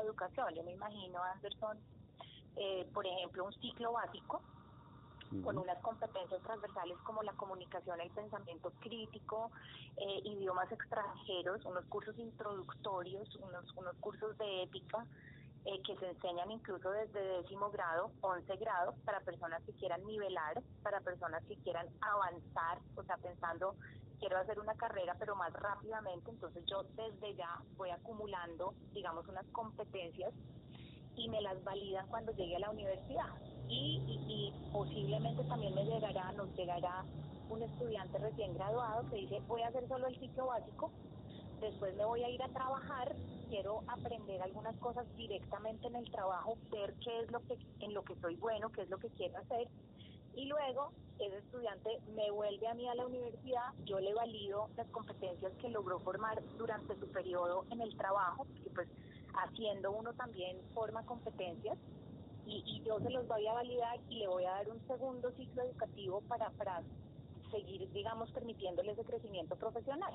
educación. Yo me imagino, Anderson, eh, por ejemplo, un ciclo básico con unas competencias transversales como la comunicación, el pensamiento crítico, eh, idiomas extranjeros, unos cursos introductorios, unos, unos cursos de ética, eh, que se enseñan incluso desde décimo grado, once grado, para personas que quieran nivelar, para personas que quieran avanzar, o sea, pensando, quiero hacer una carrera pero más rápidamente, entonces yo desde ya voy acumulando, digamos, unas competencias y me las validan cuando llegue a la universidad. Y, y, posiblemente también me llegará, nos llegará un estudiante recién graduado que dice, voy a hacer solo el ciclo básico, después me voy a ir a trabajar quiero aprender algunas cosas directamente en el trabajo, ver qué es lo que en lo que soy bueno, qué es lo que quiero hacer y luego ese estudiante me vuelve a mí a la universidad, yo le valido las competencias que logró formar durante su periodo en el trabajo, porque pues haciendo uno también forma competencias y, y yo se los voy a validar y le voy a dar un segundo ciclo educativo para, para seguir, digamos, permitiéndoles ese crecimiento profesional.